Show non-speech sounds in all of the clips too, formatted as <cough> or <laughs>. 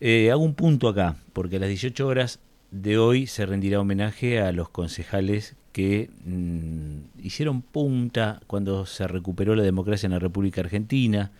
Eh, hago un punto acá, porque a las 18 horas de hoy se rendirá homenaje a los concejales que mm, hicieron punta cuando se recuperó la democracia en la República Argentina,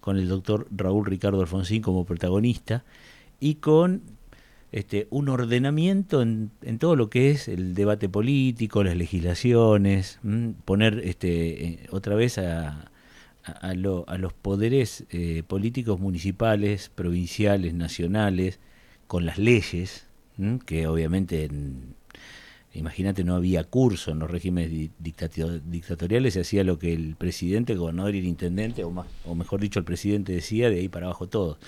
con el doctor Raúl Ricardo Alfonsín como protagonista, y con este, un ordenamiento en, todo lo que es el debate político, las legislaciones, poner este, eh, otra vez a, a, los poderes eh, políticos municipales, provinciales, nacionales, con las leyes, que obviamente, imagínate, no había curso en los regímenes dictatoriales, se hacía lo que el presidente, el gobernador y el intendente, o, más, o mejor dicho, el presidente decía, de ahí para abajo todo.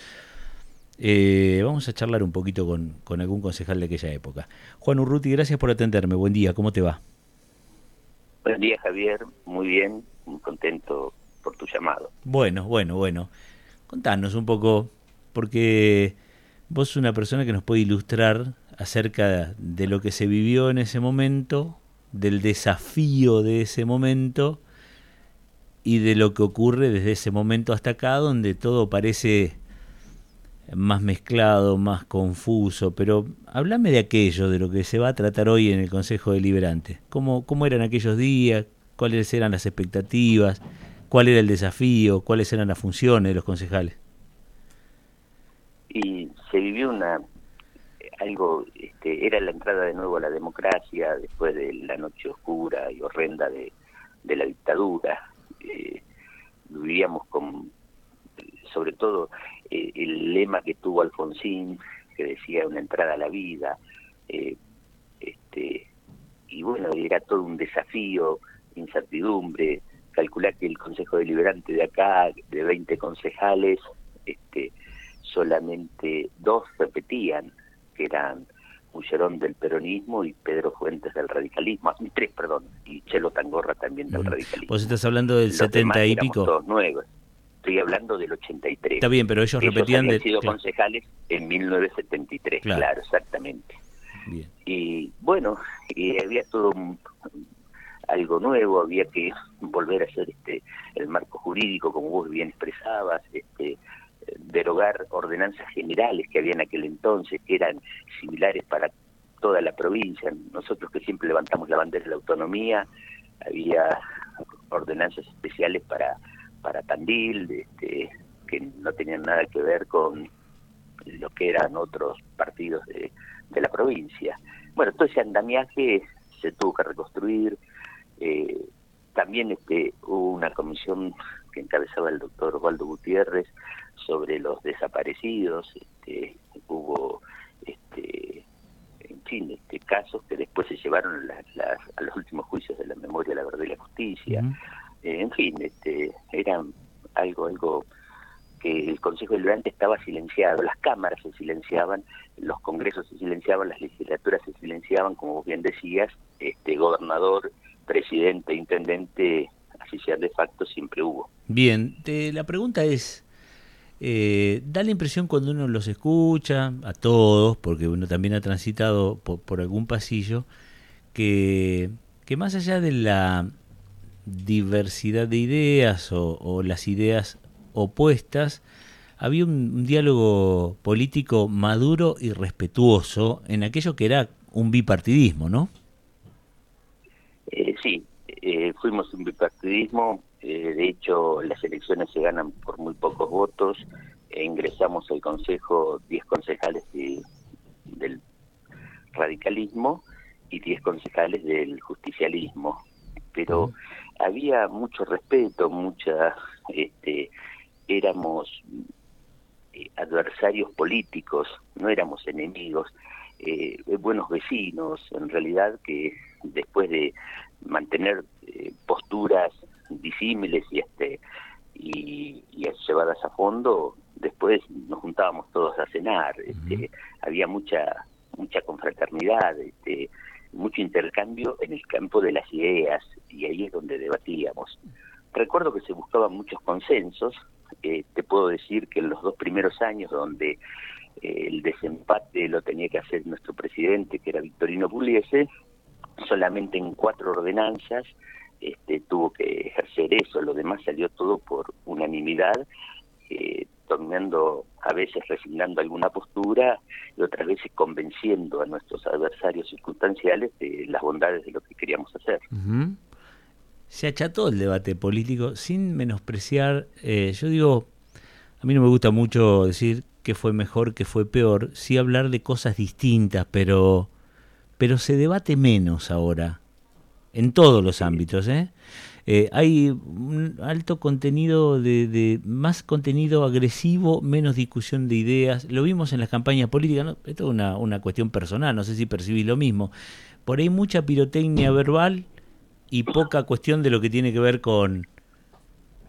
Eh, vamos a charlar un poquito con, con, algún concejal de aquella época. Juan Urruti, gracias por atenderme. Buen día, ¿cómo te va? Buen día, Javier. Muy bien, muy contento por tu llamado. Bueno, bueno, bueno. Contanos un poco, porque vos sos una persona que nos puede ilustrar acerca de lo que se vivió en ese momento, del desafío de ese momento y de lo que ocurre desde ese momento hasta acá, donde todo parece más mezclado, más confuso, pero háblame de aquello, de lo que se va a tratar hoy en el Consejo Deliberante. ¿Cómo, cómo eran aquellos días? ¿Cuáles eran las expectativas? ¿Cuál era el desafío? ¿Cuáles eran las funciones de los concejales? Y se vivió una algo, este, era la entrada de nuevo a la democracia después de la noche oscura y horrenda de, la dictadura. Eh, vivíamos con, sobre todo, eh, el lema que tuvo Alfonsín, que decía una entrada a la vida, eh, este, y bueno, era todo un desafío, incertidumbre, calcular que el Consejo Deliberante de acá, de 20 concejales, este, solamente dos repetían, que eran Mullerón del peronismo y Pedro Fuentes del radicalismo, tres, perdón, y Chelo Tangorra también del radicalismo. ¿Vos estás hablando del 70 y pico? Todos nuevos estoy hablando del 83. Está bien, pero ellos, repetían de... sido concejales en 1973, claro, exactamente. Y bueno, y había todo algo nuevo, había que volver a hacer este el marco jurídico, como vos bien expresabas, este derogar ordenanzas generales que había en aquel entonces, que eran similares para toda la provincia. Nosotros que siempre levantamos la bandera de la autonomía, había ordenanzas especiales para para Tandil, este, que no tenían nada que ver con lo que eran otros partidos de, la provincia. Bueno, todo ese andamiaje se tuvo que reconstruir. Eh, también este, hubo una comisión que encabezaba el doctor Osvaldo Gutiérrez sobre los desaparecidos. Este, hubo, este, en fin, este, casos que después se llevaron a los últimos juicios de la memoria, la verdad y la justicia. Eh, en fin, este, era algo, algo que el Consejo Deliberante estaba silenciado, las cámaras se silenciaban, los congresos se silenciaban, las legislaturas se silenciaban, como bien decías, este gobernador, presidente, intendente, así de facto, siempre hubo. Bien, la pregunta es, eh, da la impresión cuando uno los escucha, a todos, porque uno también ha transitado por, por algún pasillo, que, que más allá de la diversidad de ideas o, las ideas opuestas, había un, diálogo político maduro y respetuoso en aquello que era un bipartidismo, ¿no? Eh, sí, eh, fuimos un bipartidismo, eh, de hecho las elecciones se ganan por muy pocos votos, e ingresamos al Consejo 10 concejales del radicalismo y 10 concejales del justicialismo, pero había mucho respeto, mucha, este, éramos eh, adversarios políticos, no éramos enemigos, eh, buenos vecinos, en realidad que después de mantener eh, posturas disímiles y este y, y, llevadas a fondo, después nos juntábamos todos a cenar, este, había mucha mucha confraternidad, este, mucho intercambio en el campo de las ideas y ahí es donde debatíamos. Recuerdo que se buscaban muchos consensos, eh, te puedo decir que en los dos primeros años donde eh, el desempate lo tenía que hacer nuestro presidente, que era Victorino Pugliese, solamente en cuatro ordenanzas este, tuvo que ejercer eso, lo demás salió todo por unanimidad, eh, terminando a veces resignando alguna postura y otras veces convenciendo a nuestros adversarios circunstanciales de las bondades de lo que queríamos hacer. Se acható el debate político sin menospreciar, eh, yo digo, a mí no me gusta mucho decir que fue mejor, que fue peor, sí hablar de cosas distintas, pero, pero se debate menos ahora, en todos los ámbitos, ¿eh? Eh, hay un alto contenido de, más contenido agresivo, menos discusión de ideas. Lo vimos en las campañas políticas, esto es una, una cuestión personal, no sé si percibís lo mismo. Por ahí mucha pirotecnia verbal y poca cuestión de lo que tiene que ver con,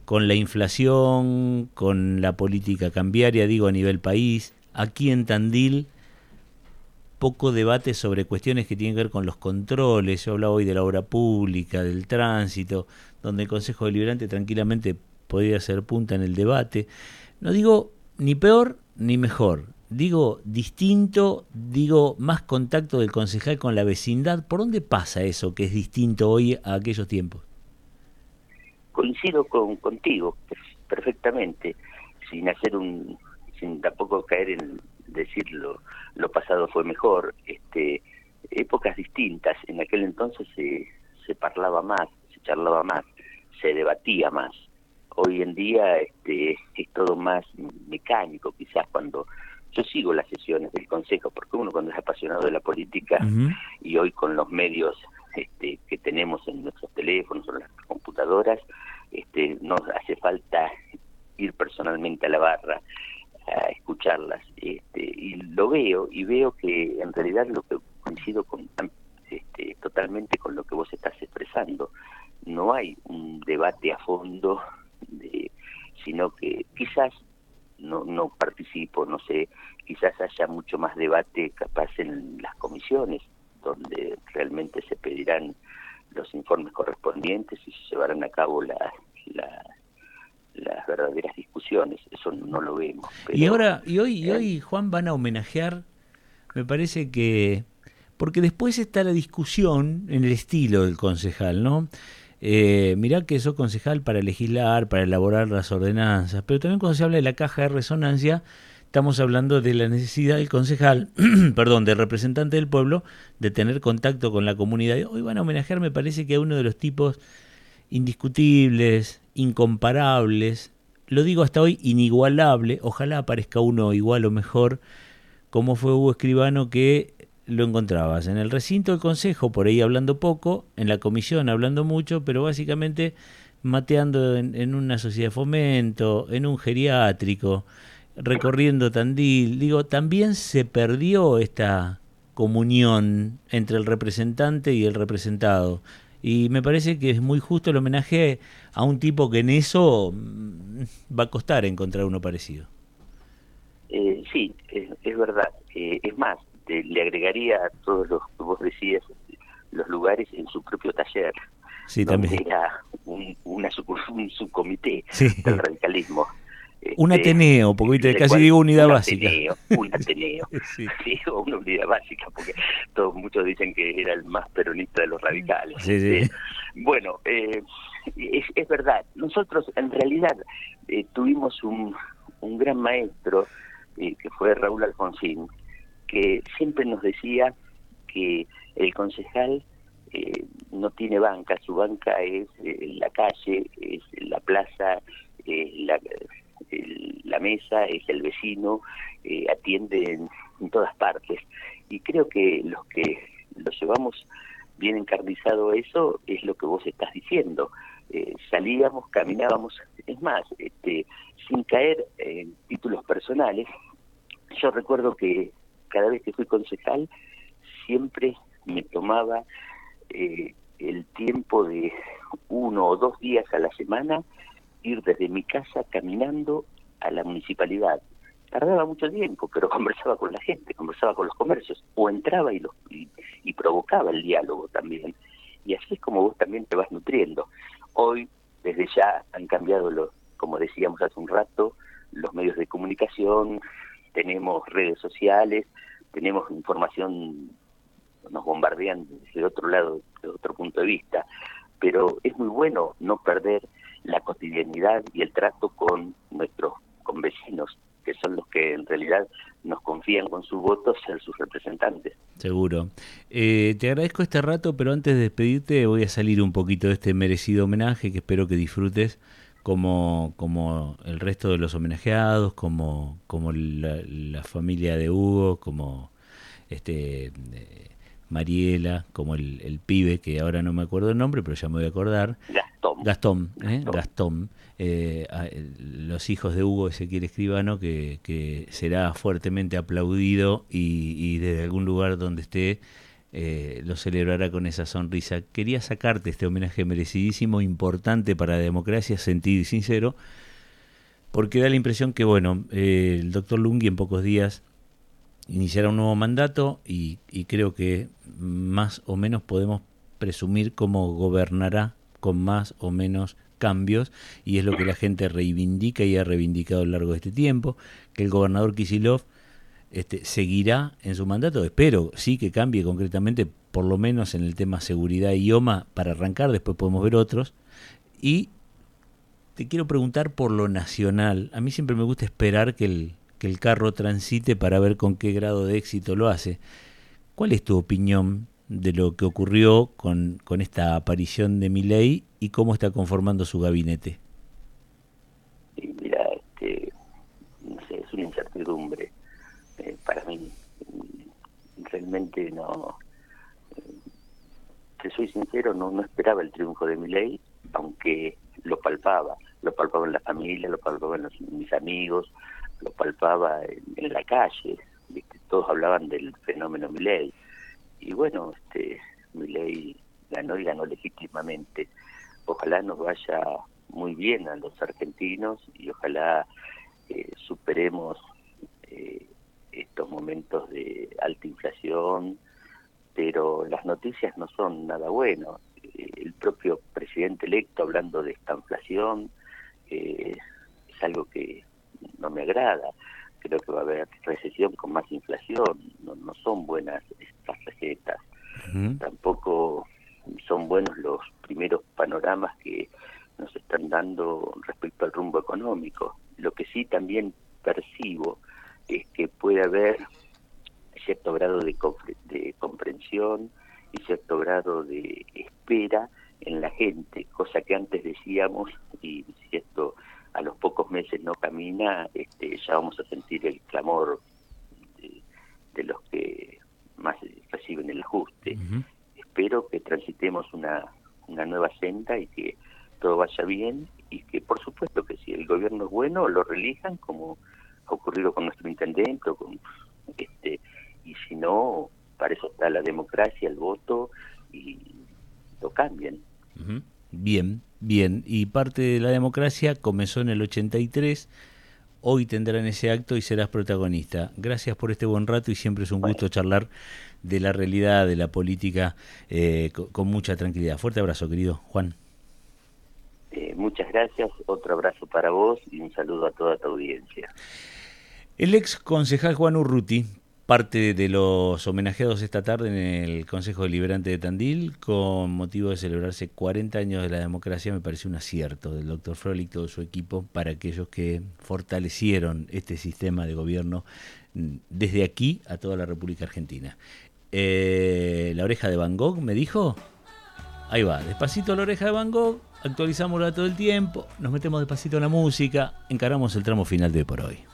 con la inflación, con la política cambiaria, digo, a nivel país. Aquí en Tandil poco debate sobre cuestiones que tienen que ver con los controles. Yo hablaba hoy de la obra pública, del tránsito, donde el Consejo Deliberante tranquilamente podría ser punta en el debate. No digo ni peor ni mejor, digo distinto, digo más contacto del concejal con la vecindad. ¿Por dónde pasa eso que es distinto hoy a aquellos tiempos? Coincido con, contigo perfectamente, sin hacer un, sin tampoco caer en decirlo, lo pasado fue mejor, este, épocas distintas, en aquel entonces se, se parlaba más, se charlaba más, se debatía más. Hoy en día este, es todo más mecánico, quizás cuando yo sigo las sesiones del Consejo, porque uno cuando es apasionado de la política y hoy con los medios este, que tenemos en nuestros teléfonos o en las computadoras, este, nos hace falta ir personalmente a la barra, a escucharlas este, y lo veo y veo que en realidad lo que coincido con este, totalmente con lo que vos estás expresando no hay un debate a fondo de, sino que quizás no no participo no sé quizás haya mucho más debate capaz en las comisiones donde realmente se pedirán los informes correspondientes y se llevarán a cabo la, la las verdaderas discusiones, eso no lo vemos. y ahora, y hoy, y ¿eh? hoy, Juan, van a homenajear, me parece que, porque después está la discusión en el estilo del concejal, ¿no? Eh, mirá que sos concejal para legislar, para elaborar las ordenanzas, pero también cuando se habla de la caja de resonancia, estamos hablando de la necesidad del concejal, <clears throat> perdón, del representante del pueblo, de tener contacto con la comunidad. Hoy van a homenajear, me parece que a uno de los tipos indiscutibles, incomparables, lo digo hasta hoy inigualable, ojalá aparezca uno igual o mejor, como fue Hugo Escribano que lo encontrabas en el recinto del consejo, por ahí hablando poco, en la comisión hablando mucho, pero básicamente mateando en, una sociedad de fomento, en un geriátrico, recorriendo Tandil. Digo, también se perdió esta comunión entre el representante y el representado. Y me parece que es muy justo el homenaje a un tipo que en eso mm, va a costar encontrar uno parecido. Eh, sí, es, verdad. Eh, es más, le agregaría a todos los que vos decías los lugares en su propio taller. Sí, también. Era un, una, un subcomité del radicalismo. Un este, Ateneo, porque casi digo unidad básica. un <laughs> Ateneo, sí. una unidad básica, porque todos muchos dicen que era el más peronista de los radicales. Sí, sí. Este, bueno, eh, es, es, verdad, nosotros en realidad eh, tuvimos un, un gran maestro, eh, que fue Raúl Alfonsín, que siempre nos decía que el concejal no tiene banca, su banca es la calle, es la plaza, la, la mesa, es el vecino, eh, atiende en, todas partes. Y creo que los que lo llevamos bien encarnizado eso es lo que vos estás diciendo. Eh, salíamos, caminábamos, es más, este, sin caer en títulos personales, yo recuerdo que cada vez que fui concejal siempre me tomaba eh, el tiempo de uno o dos días a la semana ir desde mi casa caminando a la municipalidad. Tardaba mucho tiempo, pero <laughs> conversaba con la gente, conversaba con los comercios, o entraba y, lo, y, provocaba el diálogo también. Y así es como vos también te vas nutriendo. Hoy, desde ya, han cambiado, los, como decíamos hace un rato, los medios de comunicación, tenemos redes sociales, tenemos información, nos bombardean desde otro lado, desde otro punto de vista, pero es muy bueno no perder la cotidianidad y el trato con nuestros con vecinos, que son los que en realidad nos confían con su voto ser sus representantes. Seguro. Eh, te agradezco este rato, pero antes de despedirte voy a salir un poquito de este merecido homenaje que espero que disfrutes como, como el resto de los homenajeados, como, como la, familia de Hugo, como este eh, Mariela, como el, el, pibe, que ahora no me acuerdo el nombre, pero ya me voy a acordar. Gastón. Gastón, ¿eh? Gastón. Eh, los hijos de Hugo Ezequiel Escribano, que, que será fuertemente aplaudido y, y, desde algún lugar donde esté eh, lo celebrará con esa sonrisa. Quería sacarte este homenaje merecidísimo, importante para la democracia, sentido y sincero, porque da la impresión que, bueno, eh, el doctor Lungi en pocos días iniciará un nuevo mandato y, y creo que más o menos podemos presumir cómo gobernará con más o menos cambios y es lo que la gente reivindica y ha reivindicado a lo largo de este tiempo, que el gobernador Kisilov este, seguirá en su mandato, espero sí que cambie concretamente, por lo menos en el tema seguridad y IOMA, para arrancar, después podemos ver otros, y te quiero preguntar por lo nacional, a mí siempre me gusta esperar que el, que el carro transite para ver con qué grado de éxito lo hace. ¿Cuál es tu opinión de lo que ocurrió con, con esta aparición de Milei y cómo está conformando su gabinete. mira, este, no sé, es una incertidumbre. Eh, para mí, realmente no. Eh, te soy sincero, no, no esperaba el triunfo de Milei, aunque lo palpaba. Lo palpaba en la familia, lo palpaba en mis amigos, lo palpaba en, la calle. Todos hablaban del fenómeno Milei y bueno, este, ley ganó y ganó legítimamente. Ojalá nos vaya muy bien a los argentinos y ojalá eh, superemos eh, estos momentos de alta inflación, pero las noticias no son nada buenas. Eh, el propio presidente electo hablando de esta inflación es algo que no me agrada creo que va a haber recesión con más inflación, no, no son buenas estas recetas, tampoco son buenos los primeros panoramas que nos están dando respecto al rumbo económico. Lo que sí también percibo es que puede haber cierto grado de, de comprensión y cierto grado de espera en la gente, cosa que antes decíamos, y cierto a los pocos meses no camina, este, ya vamos a sentir el clamor de, los que más reciben el ajuste. Espero que transitemos una, una nueva senda y que todo vaya bien y que por supuesto que si el gobierno es bueno lo relijan como ha ocurrido con nuestro intendente o con este y si no para eso está la democracia el voto y lo cambian Bien, bien. Y parte de la democracia comenzó en el 83. Hoy tendrán ese acto y serás protagonista. Gracias por este buen rato y siempre es un gusto charlar de la realidad, de la política, eh, con, mucha tranquilidad. Fuerte abrazo, querido Juan. Eh, muchas gracias, otro abrazo para vos y un saludo a toda tu audiencia. El ex concejal Juan Urruti parte de los homenajeados esta tarde en el Consejo Deliberante de Tandil con motivo de celebrarse 40 años de la democracia me parece un acierto del doctor Frolik y todo su equipo para aquellos que fortalecieron este sistema de gobierno mm, desde aquí a toda la República Argentina. Eh, la oreja de Van Gogh me dijo, ahí va, despacito la oreja de Van Gogh, actualizamos todo el tiempo, nos metemos despacito en la música, encaramos el tramo final de por hoy.